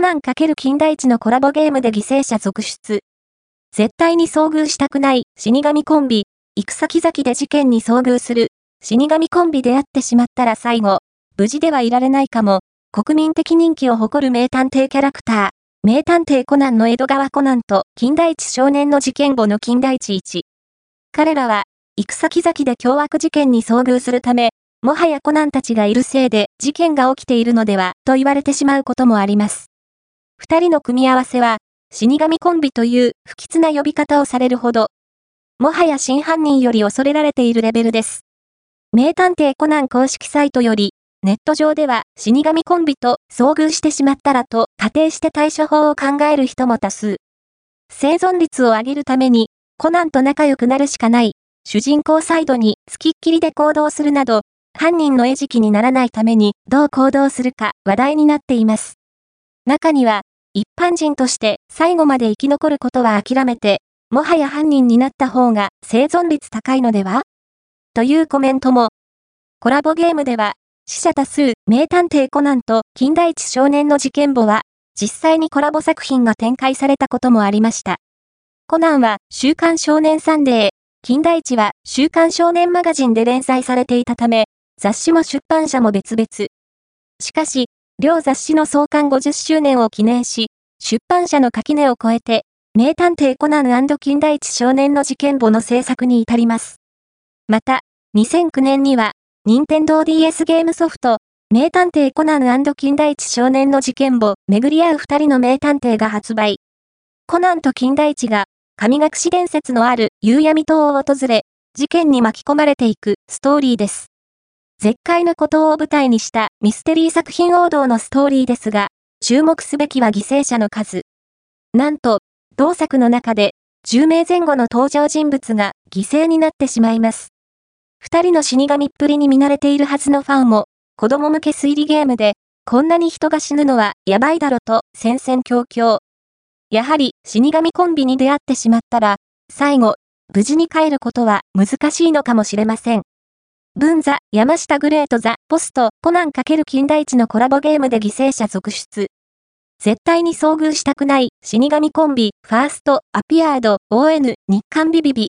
コナン×金田一のコラボゲームで犠牲者続出。絶対に遭遇したくない死神コンビ、行く先々で事件に遭遇する死神コンビであってしまったら最後、無事ではいられないかも、国民的人気を誇る名探偵キャラクター、名探偵コナンの江戸川コナンと金田一少年の事件簿の金田一一。彼らは、行く先々で凶悪事件に遭遇するため、もはやコナンたちがいるせいで事件が起きているのでは、と言われてしまうこともあります。二人の組み合わせは、死神コンビという不吉な呼び方をされるほど、もはや真犯人より恐れられているレベルです。名探偵コナン公式サイトより、ネット上では死神コンビと遭遇してしまったらと仮定して対処法を考える人も多数。生存率を上げるために、コナンと仲良くなるしかない、主人公サイドに付きっきりで行動するなど、犯人の餌食にならないためにどう行動するか話題になっています。中には、一般人として最後まで生き残ることは諦めて、もはや犯人になった方が生存率高いのでは？というコメントも。コラボゲームでは、死者多数、名探偵コナンと金田一少年の事件簿は、実際にコラボ作品が展開されたこともありました。コナンは、週刊少年サンデー、金田一は、週刊少年マガジンで連載されていたため、雑誌も出版社も別々。しかし、両雑誌の創刊50周年を記念し、出版社の垣根を越えて、名探偵コナン金田一少年の事件簿の制作に至ります。また、2009年には、任天堂 DS ゲームソフト、名探偵コナン金田一少年の事件簿、巡り合う二人の名探偵が発売。コナンと金田一が、神隠し伝説のある夕闇島を訪れ、事件に巻き込まれていくストーリーです。絶海の孤島を舞台にしたミステリー作品王道のストーリーですが、注目すべきは犠牲者の数。なんと、同作の中で、10名前後の登場人物が犠牲になってしまいます。二人の死神っぷりに見慣れているはずのファンも、子供向け推理ゲームで、こんなに人が死ぬのはやばいだろと戦々恐々。やはり死神コンビに出会ってしまったら、最後、無事に帰ることは難しいのかもしれません。文座、山下グレートザ、ポスト、コナン×金田一のコラボゲームで犠牲者続出。絶対に遭遇したくない死神コンビ、ファースト、アピアード、ON、日刊ビビビ、